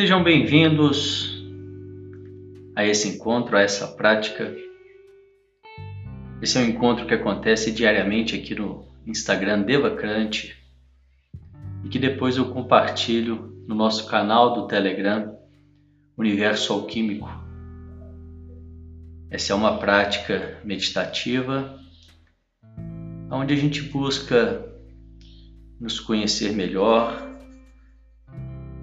Sejam bem-vindos a esse encontro, a essa prática. Esse é um encontro que acontece diariamente aqui no Instagram Devacrante e que depois eu compartilho no nosso canal do Telegram Universo Alquímico. Essa é uma prática meditativa onde a gente busca nos conhecer melhor,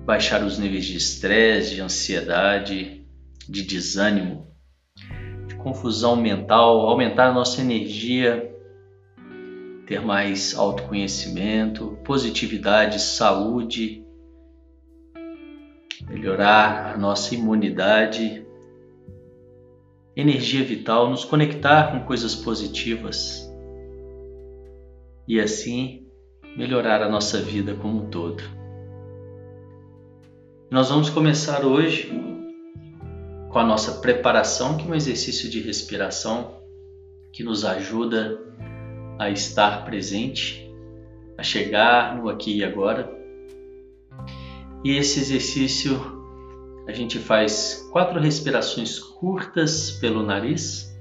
baixar os níveis de estresse, de ansiedade, de desânimo, de confusão mental, aumentar a nossa energia, ter mais autoconhecimento, positividade, saúde, melhorar a nossa imunidade, energia vital, nos conectar com coisas positivas e assim melhorar a nossa vida como um todo. Nós vamos começar hoje com a nossa preparação, que é um exercício de respiração que nos ajuda a estar presente, a chegar no aqui e agora. E esse exercício a gente faz quatro respirações curtas pelo nariz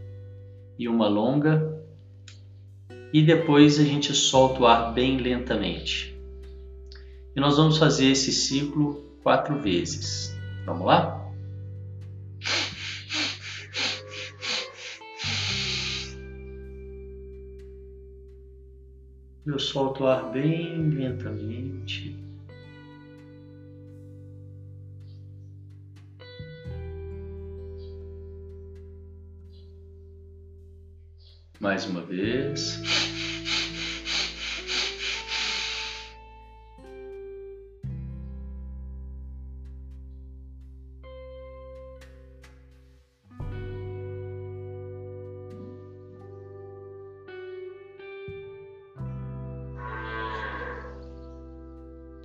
e uma longa, e depois a gente solta o ar bem lentamente. E nós vamos fazer esse ciclo quatro vezes. Vamos lá? Eu solto o ar bem lentamente. Mais uma vez.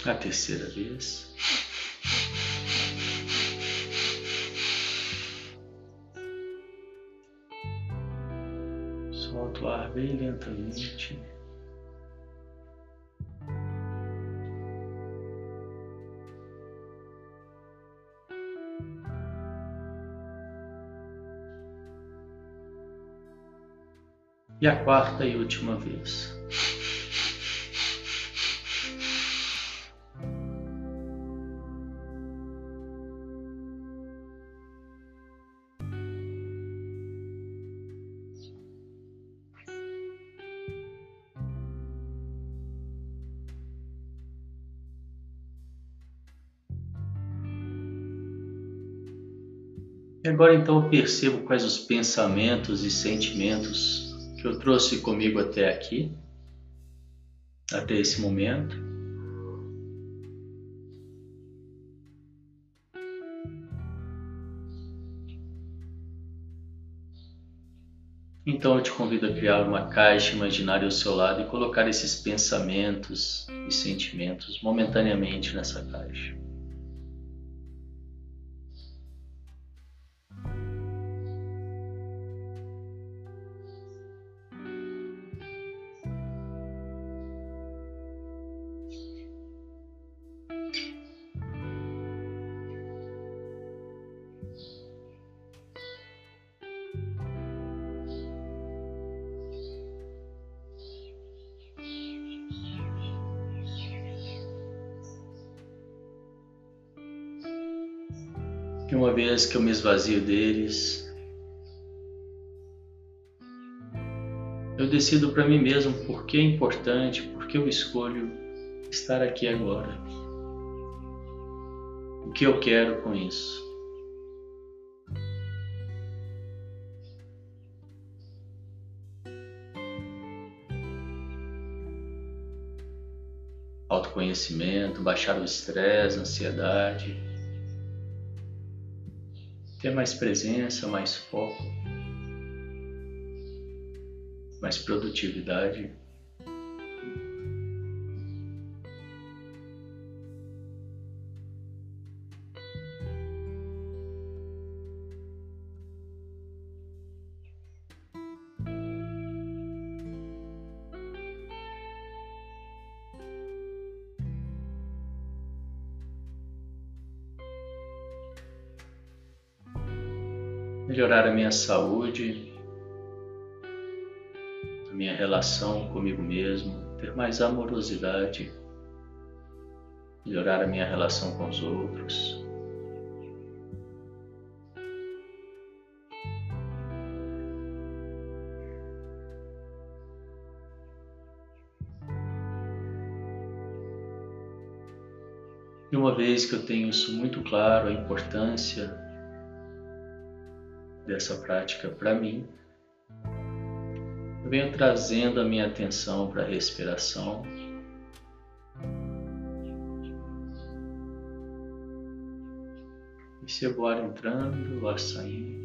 A terceira vez. Solta o ar bem lentamente. E a quarta e última vez. E agora então eu percebo quais os pensamentos e sentimentos que eu trouxe comigo até aqui, até esse momento. Então eu te convido a criar uma caixa imaginária ao seu lado e colocar esses pensamentos e sentimentos momentaneamente nessa caixa. Que eu me esvazio deles, eu decido para mim mesmo por que é importante, por que eu escolho estar aqui agora. O que eu quero com isso? Autoconhecimento, baixar o estresse, ansiedade ter mais presença, mais foco, mais produtividade. Melhorar a minha saúde, a minha relação comigo mesmo, ter mais amorosidade, melhorar a minha relação com os outros. E uma vez que eu tenho isso muito claro, a importância dessa prática para mim, eu venho trazendo a minha atenção para a respiração. Percebo o ar entrando, o ar saindo.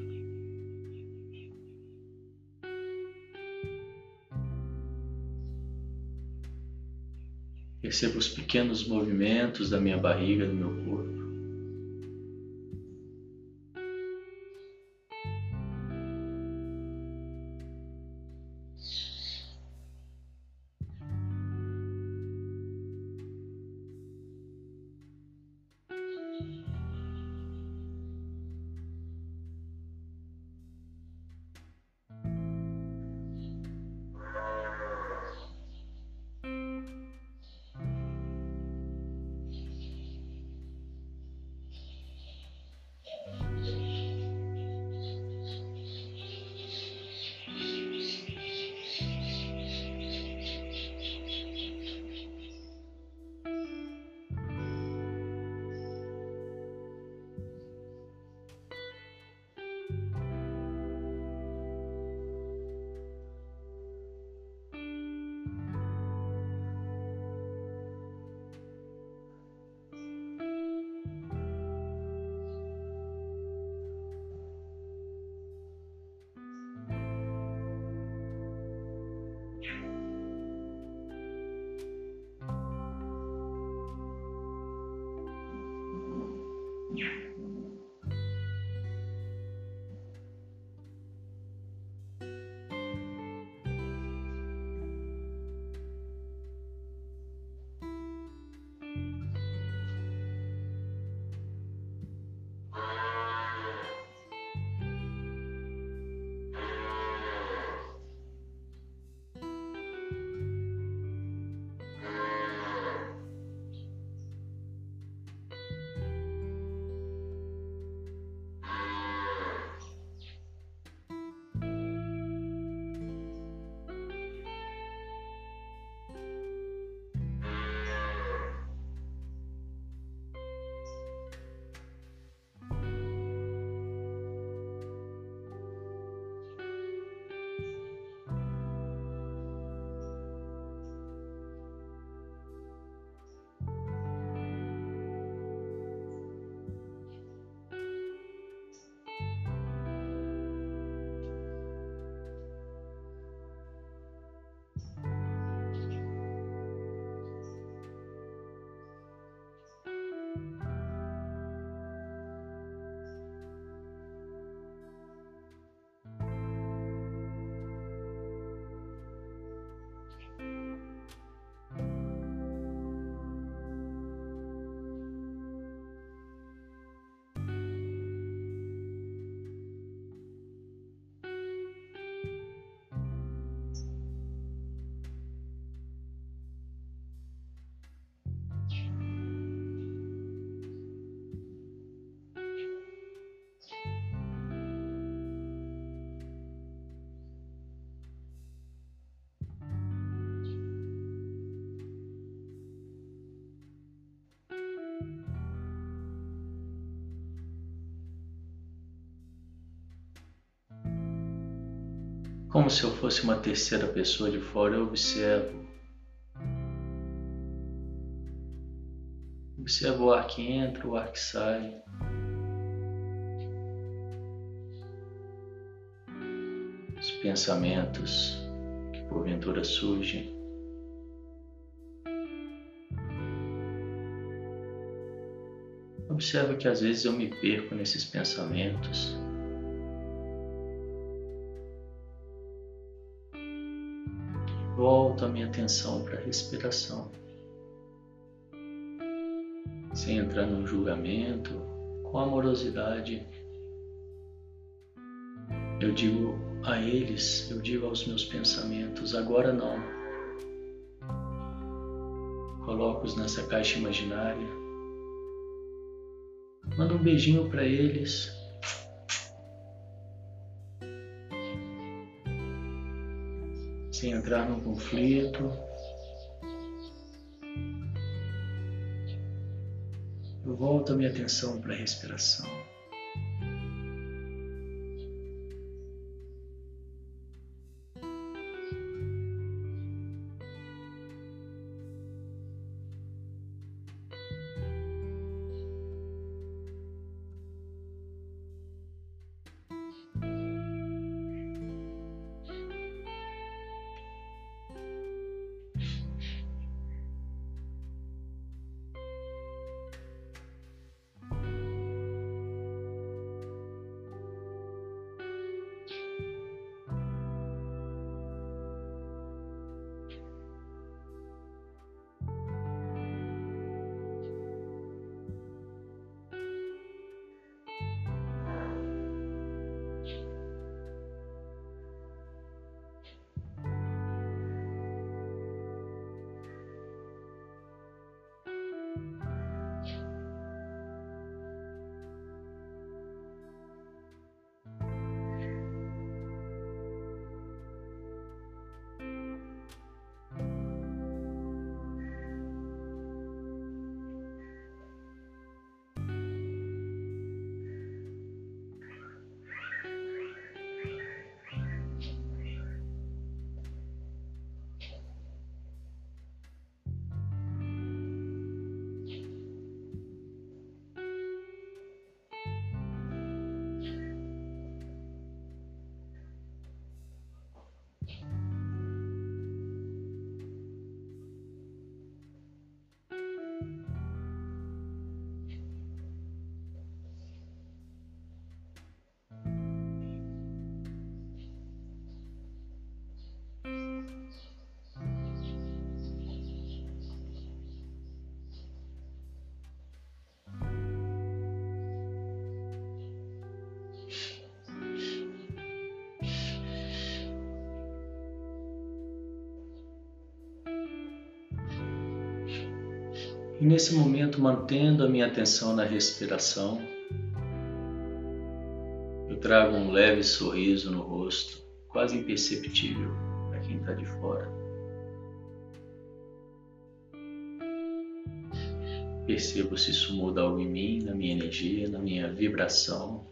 Percebo os pequenos movimentos da minha barriga, do meu corpo. Como se eu fosse uma terceira pessoa de fora, eu observo. Observo o ar que entra, o ar que sai. Os pensamentos que porventura surgem. Observo que às vezes eu me perco nesses pensamentos. Volto a minha atenção para a respiração, sem entrar num julgamento, com amorosidade. Eu digo a eles, eu digo aos meus pensamentos, agora não. Coloco-os nessa caixa imaginária. Manda um beijinho para eles. Sem entrar num conflito. Eu volto a minha atenção para a respiração. E nesse momento, mantendo a minha atenção na respiração, eu trago um leve sorriso no rosto, quase imperceptível para quem está de fora. Percebo se isso muda algo em mim, na minha energia, na minha vibração.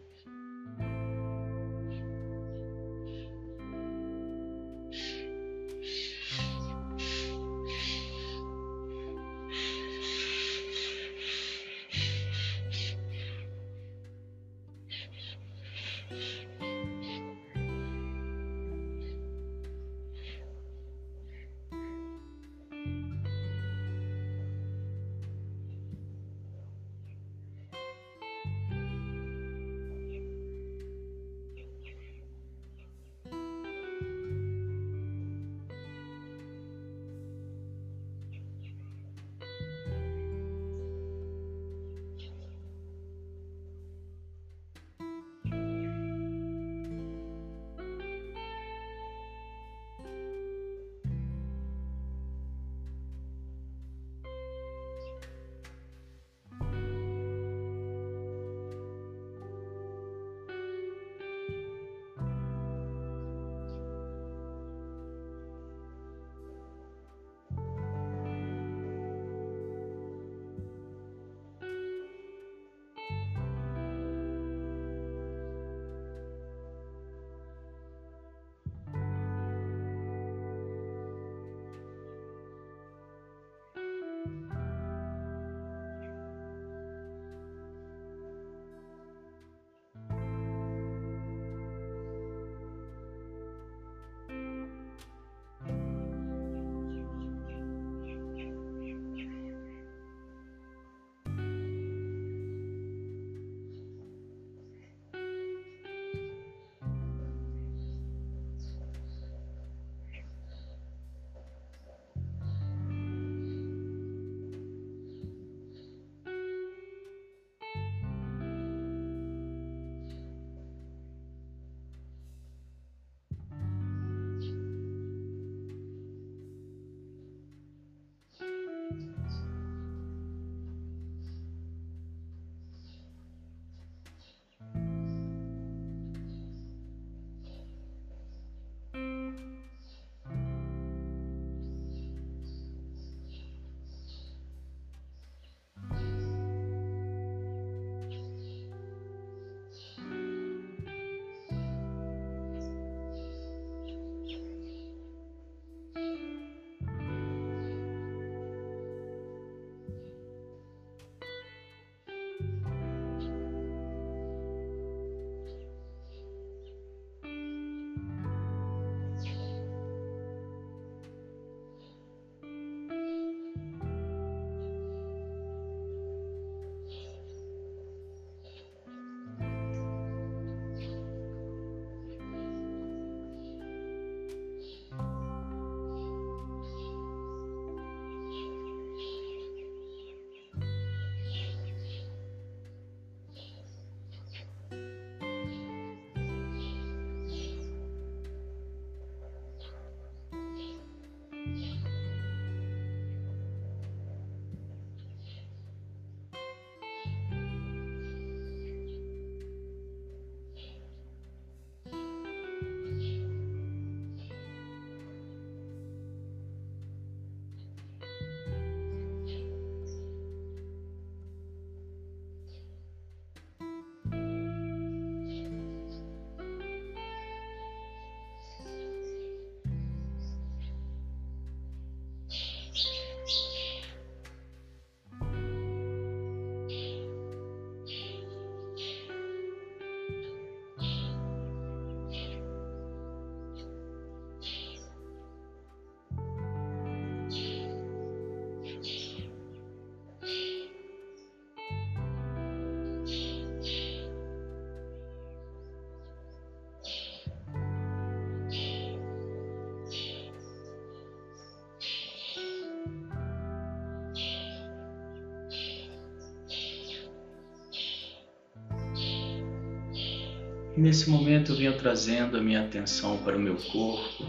Nesse momento eu venho trazendo a minha atenção para o meu corpo.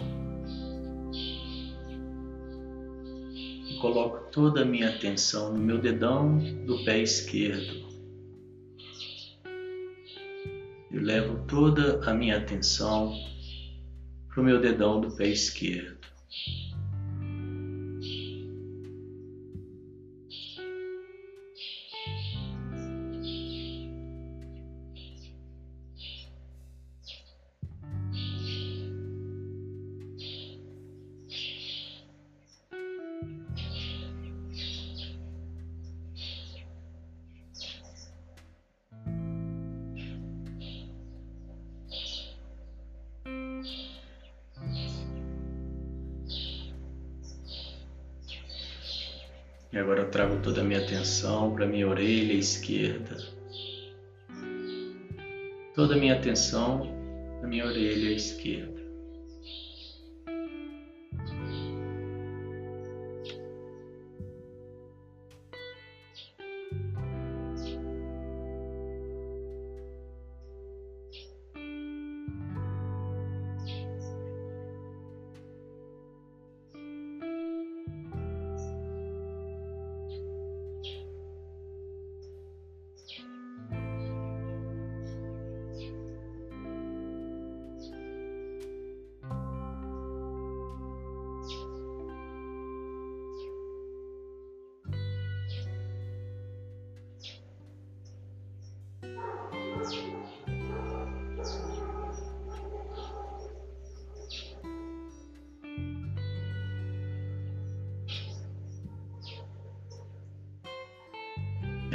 E coloco toda a minha atenção no meu dedão do pé esquerdo. Eu levo toda a minha atenção para o meu dedão do pé esquerdo. E agora eu trago toda a minha atenção para minha orelha esquerda. Toda a minha atenção na minha orelha esquerda.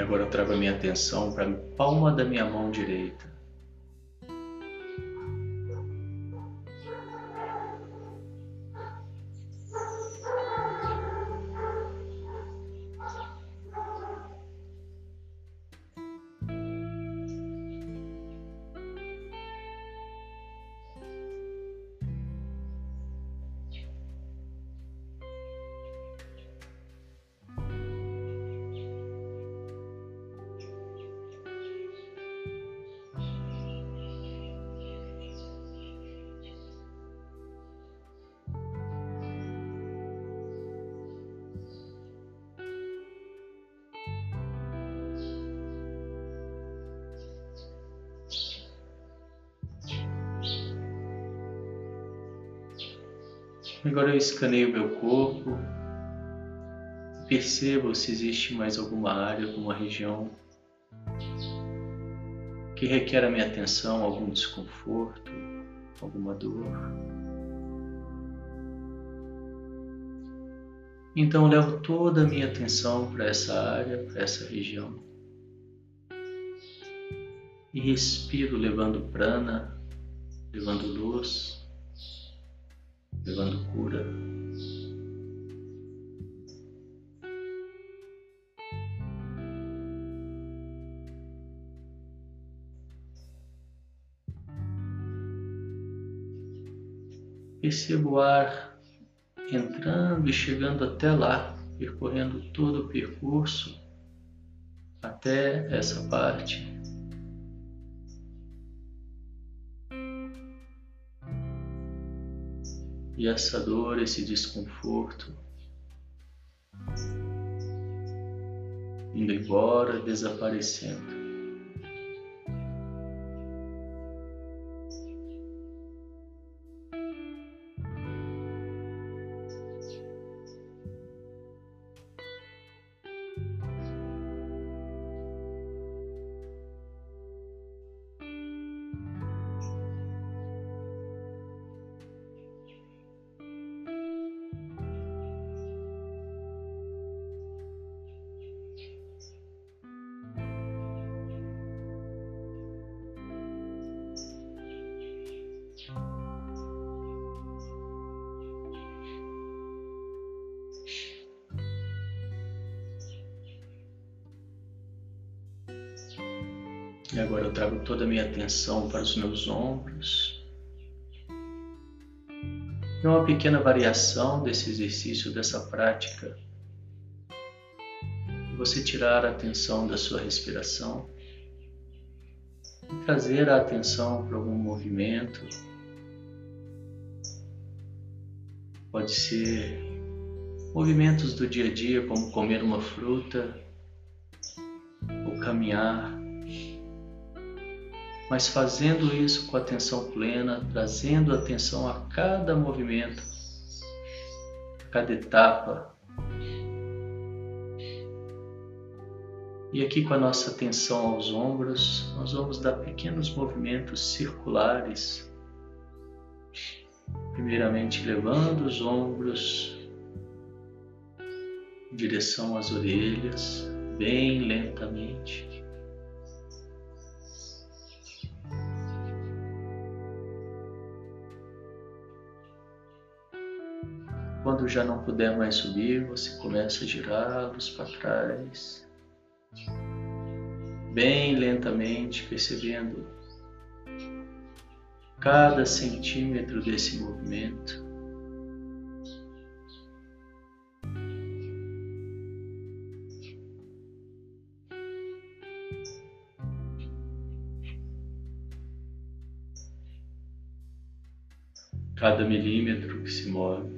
Agora eu trago a minha atenção para a palma da minha mão direita. Agora eu escaneio meu corpo percebo se existe mais alguma área, alguma região que requer a minha atenção, algum desconforto, alguma dor. Então levo toda a minha atenção para essa área, para essa região. E respiro levando prana, levando luz levando cura. Percebo o ar entrando e chegando até lá, percorrendo todo o percurso até essa parte e essa dor, esse desconforto indo embora, desaparecendo. E agora eu trago toda a minha atenção para os meus ombros. E uma pequena variação desse exercício, dessa prática. Você tirar a atenção da sua respiração trazer a atenção para algum movimento. Pode ser movimentos do dia a dia, como comer uma fruta caminhar, mas fazendo isso com atenção plena, trazendo atenção a cada movimento, a cada etapa E aqui com a nossa atenção aos ombros, nós vamos dar pequenos movimentos circulares. Primeiramente levando os ombros em direção às orelhas, bem lentamente. Quando já não puder mais subir, você começa a girá-los para trás bem lentamente, percebendo cada centímetro desse movimento. Cada milímetro que se move.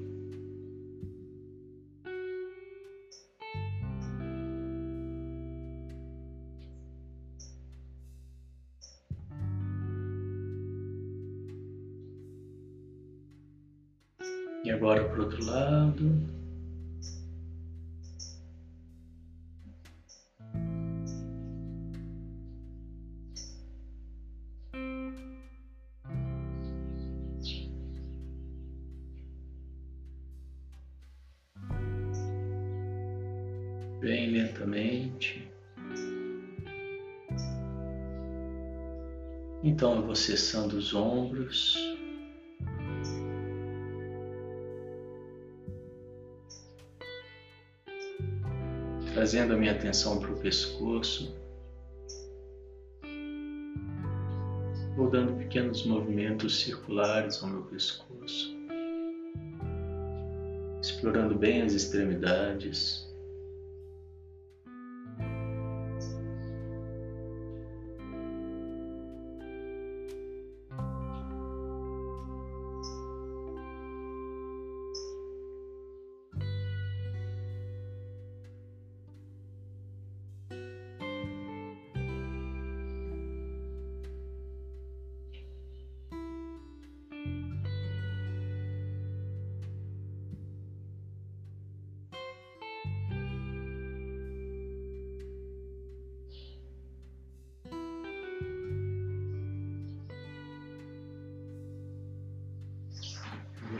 E agora para o outro lado. Bem lentamente. Então eu vou cessando os ombros. trazendo a minha atenção para o pescoço. Vou dando pequenos movimentos circulares ao meu pescoço, explorando bem as extremidades.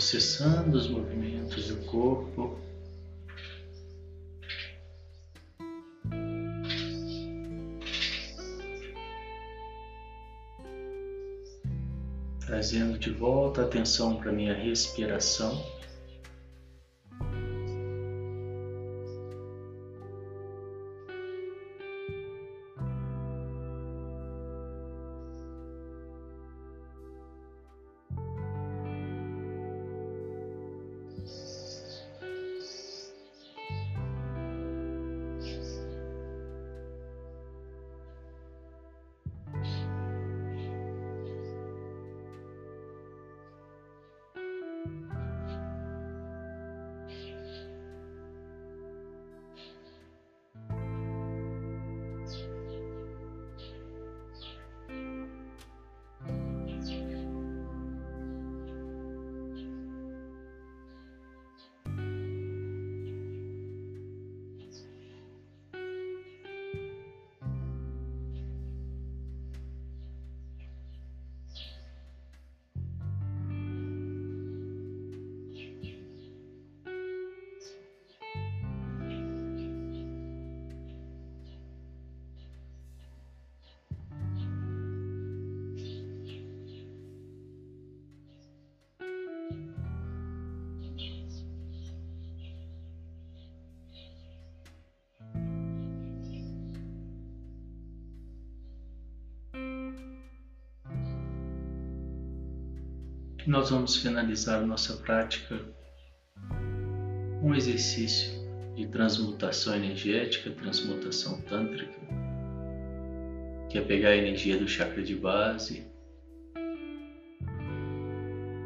Cessando os movimentos do corpo. Trazendo de volta a atenção para minha respiração. Nós vamos finalizar nossa prática um exercício de transmutação energética, transmutação tântrica, que é pegar a energia do chakra de base,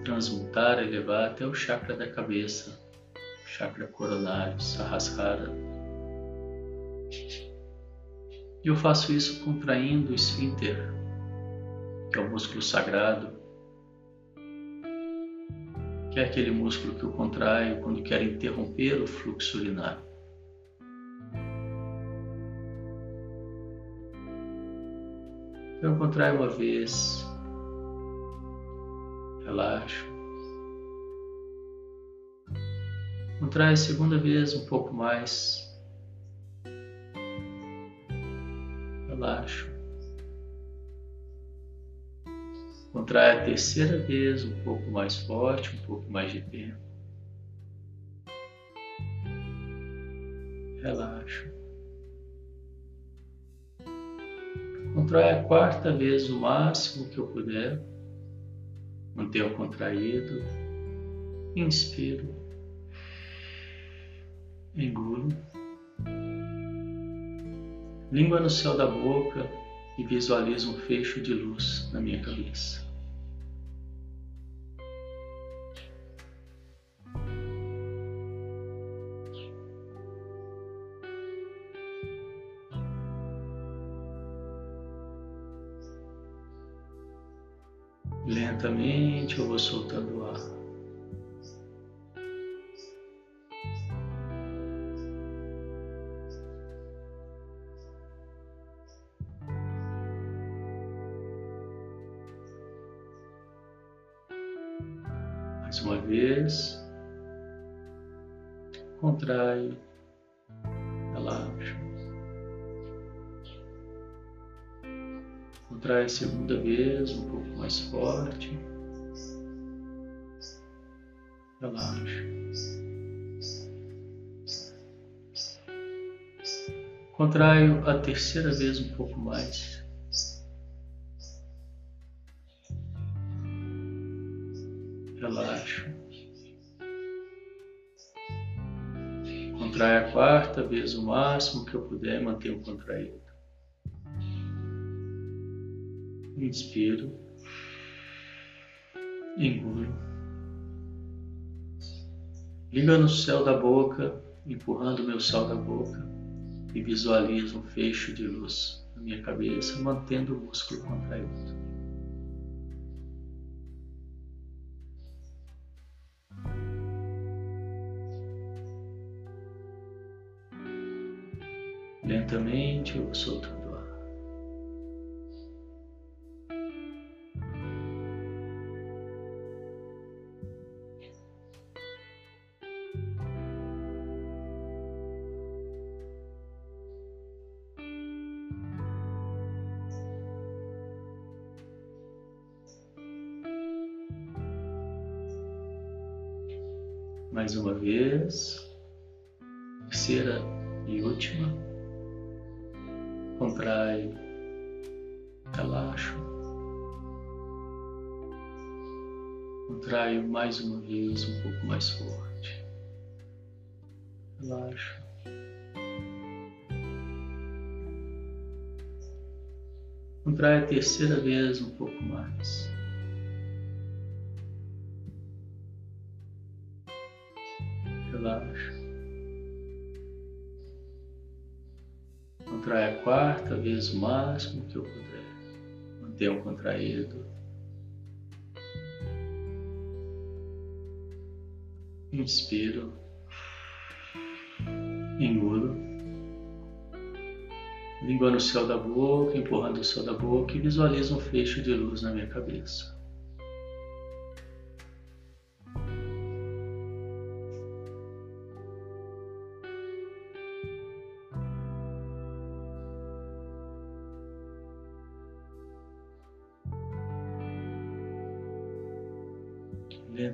transmutar, elevar até o chakra da cabeça, chakra coronário, Sahasrara. E eu faço isso contraindo o esfíncter, que é o músculo sagrado, que é aquele músculo que eu contraio quando quero interromper o fluxo urinário. Eu contraio uma vez, relaxo. Contrai a segunda vez um pouco mais. Relaxo. Contrai a terceira vez um pouco mais forte, um pouco mais de tempo. Relaxo. Contrai a quarta vez o máximo que eu puder. Mantenha contraído. Inspiro. Engulo. Língua no céu da boca e visualizo um fecho de luz na minha cabeça. Vou soltando ar. Mais uma vez, contrai, relaxa. Contrai a segunda vez, um pouco mais forte. Relaxa. Contraio a terceira vez um pouco mais. Relaxa. Contrai a quarta vez o máximo que eu puder, mantenho contraído. Inspiro. Engulo. Liga no céu da boca, empurrando meu céu da boca e visualizo um fecho de luz na minha cabeça, mantendo o músculo contraído. Lentamente eu vou soltando mais uma vez, terceira e última. Contrai, relaxo. Contraio mais uma vez, um pouco mais forte. Relaxo. Contrai a terceira vez um pouco mais. Quarta vez o máximo que eu puder. O contraído. Inspiro. Engulo. Língua no céu da boca, empurrando o céu da boca e visualizo um fecho de luz na minha cabeça.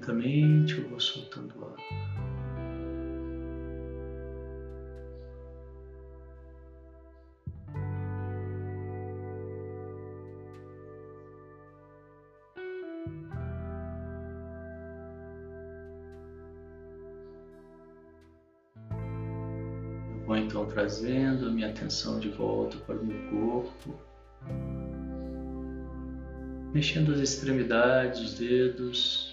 Lentamente eu vou soltando o ar. Vou então trazendo minha atenção de volta para o meu corpo. mexendo as extremidades, os dedos,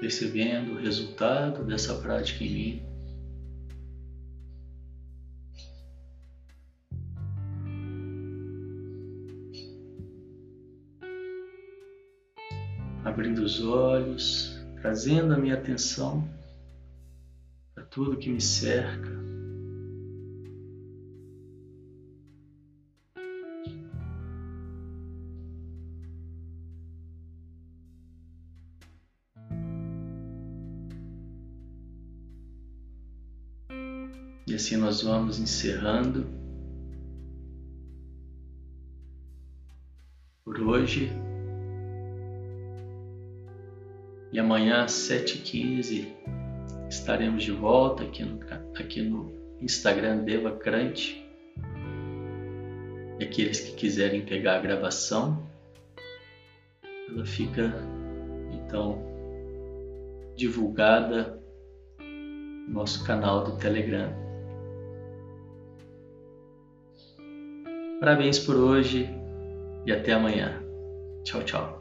percebendo o resultado dessa prática em mim. Abrindo os olhos, trazendo a minha atenção para tudo que me cerca. Assim nós vamos encerrando por hoje. E amanhã às 7h15 estaremos de volta aqui no, aqui no Instagram. E aqueles que quiserem pegar a gravação, ela fica então divulgada no nosso canal do Telegram. Parabéns por hoje e até amanhã. Tchau, tchau.